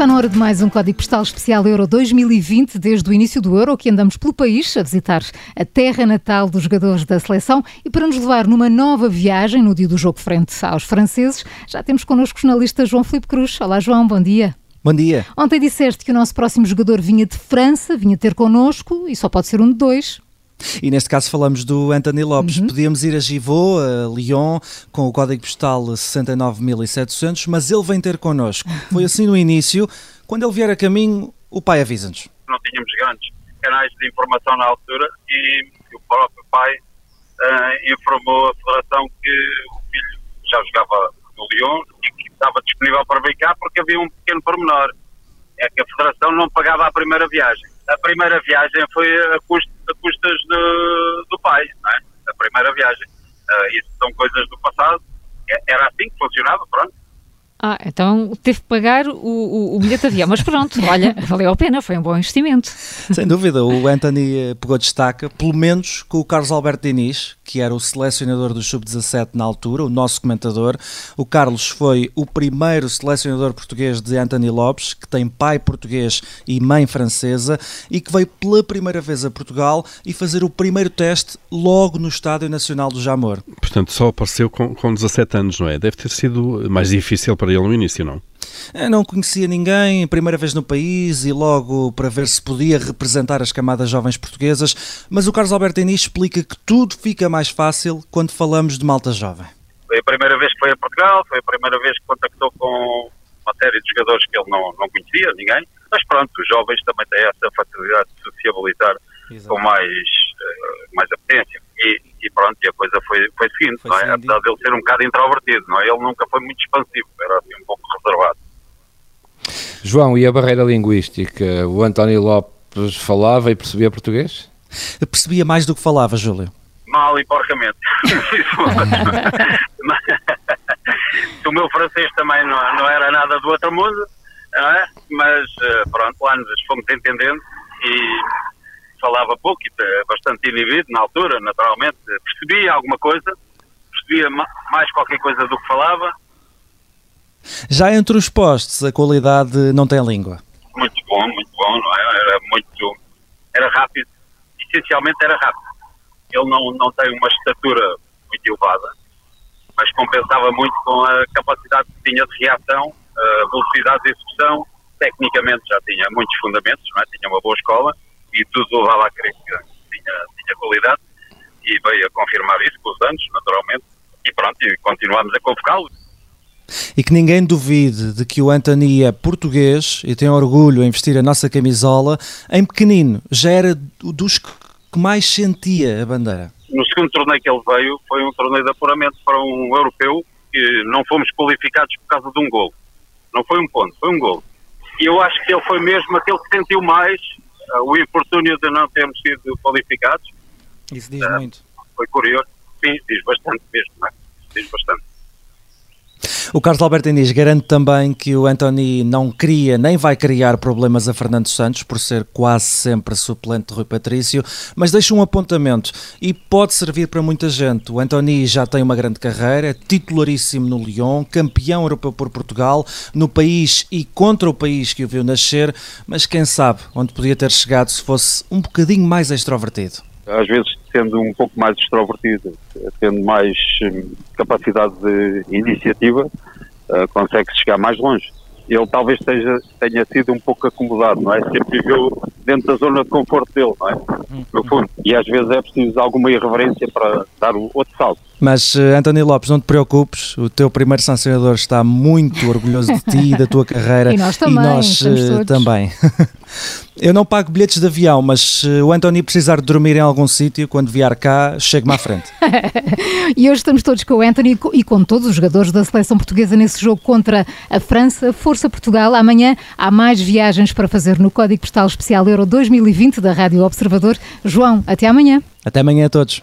Está na hora de mais um Código Postal Especial Euro 2020. Desde o início do Euro, que andamos pelo país a visitar a terra natal dos jogadores da seleção e para nos levar numa nova viagem no dia do jogo frente aos franceses, já temos connosco o jornalista João Filipe Cruz. Olá, João, bom dia. Bom dia. Ontem disseste que o nosso próximo jogador vinha de França, vinha ter connosco e só pode ser um de dois. E neste caso falamos do Anthony Lopes. Uhum. Podíamos ir a Givaux, a Lyon, com o código postal 69.700, mas ele vem ter connosco. Foi assim no início. Quando ele vier a caminho, o pai avisa-nos. Não tínhamos grandes canais de informação na altura e o próprio pai uh, informou a federação que o filho já jogava no Lyon e que estava disponível para vir cá porque havia um pequeno pormenor. É que a federação não pagava a primeira viagem. A primeira viagem foi a custo a custas do, do pai, não é? A primeira viagem. Uh, isso são coisas do passado. É, era assim que funcionava, pronto. Ah, então teve que pagar o, o, o bilhete de avião, mas pronto, olha, valeu a pena, foi um bom investimento. Sem dúvida, o Anthony eh, pegou destaque, pelo menos com o Carlos Alberto Diniz, que era o selecionador do Sub-17 na altura, o nosso comentador. O Carlos foi o primeiro selecionador português de Anthony Lopes, que tem pai português e mãe francesa, e que veio pela primeira vez a Portugal e fazer o primeiro teste logo no Estádio Nacional do Jamor. Portanto, só apareceu com, com 17 anos, não é? Deve ter sido mais difícil para ele no início, não? Eu não conhecia ninguém, primeira vez no país e logo para ver se podia representar as camadas jovens portuguesas, mas o Carlos Alberto Enis explica que tudo fica mais fácil quando falamos de malta jovem. Foi a primeira vez que foi a Portugal, foi a primeira vez que contactou com uma série de jogadores que ele não, não conhecia, ninguém, mas pronto, os jovens também têm essa facilidade de sociabilizar Exato. com mais, uh, mais apetência. Pronto, e a coisa foi, foi seguinte, foi não é? apesar de ele ser um bocado introvertido, não é? ele nunca foi muito expansivo, era assim um pouco reservado. João, e a barreira linguística? O António Lopes falava e percebia português? Eu percebia mais do que falava, Júlio. Mal e porcamente. o meu francês também não, não era nada do outro mundo, não é? mas eh, pronto, lá nos fomos entendendo e falava pouco e bastante inibido na altura, naturalmente. Percebia alguma coisa, percebia mais qualquer coisa do que falava. Já entre os postos, a qualidade não tem língua? Muito bom, muito bom, não é? Era muito. Era rápido, essencialmente era rápido. Ele não, não tem uma estatura muito elevada, mas compensava muito com a capacidade que tinha de reação, a velocidade de execução. Tecnicamente já tinha muitos fundamentos, não é? tinha uma boa escola e tudo levava a crer que tinha, tinha qualidade e veio a confirmar isso com os anos, naturalmente, e pronto, e continuamos a convocá-lo. E que ninguém duvide de que o Anthony é português e tem orgulho em vestir a nossa camisola. Em pequenino, já era dos que mais sentia a bandeira. No segundo torneio que ele veio, foi um torneio de apuramento para um europeu que não fomos qualificados por causa de um gol. Não foi um ponto, foi um gol. E eu acho que ele foi mesmo aquele que sentiu mais o infortúnio de não termos sido qualificados. Isso diz uh, muito. Foi curioso. Sim, diz bastante mesmo, é? diz bastante. O Carlos Alberto Inês garante também que o Anthony não cria nem vai criar problemas a Fernando Santos por ser quase sempre suplente de Rui Patrício, mas deixa um apontamento e pode servir para muita gente. O Anthony já tem uma grande carreira, titularíssimo no Lyon, campeão europeu por Portugal, no país e contra o país que o viu nascer, mas quem sabe onde podia ter chegado se fosse um bocadinho mais extrovertido. Às vezes sendo um pouco mais extrovertido, tendo mais hum, capacidade de iniciativa, uh, consegue chegar mais longe. Ele talvez seja, tenha sido um pouco acomodado, não é? Sempre viveu dentro da zona de conforto dele, não é? No fundo. E às vezes é preciso alguma irreverência para dar o outro salto. Mas, uh, António Lopes, não te preocupes, o teu primeiro sancionador está muito orgulhoso de ti e da tua carreira. E nós também. E nós uh, também. Eu não pago bilhetes de avião, mas se o António precisar de dormir em algum sítio, quando vier cá, chego-me à frente. e hoje estamos todos com o Anthony e com todos os jogadores da seleção portuguesa nesse jogo contra a França. Força Portugal. Amanhã há mais viagens para fazer no Código Postal Especial Euro 2020 da Rádio Observador. João, até amanhã. Até amanhã a todos.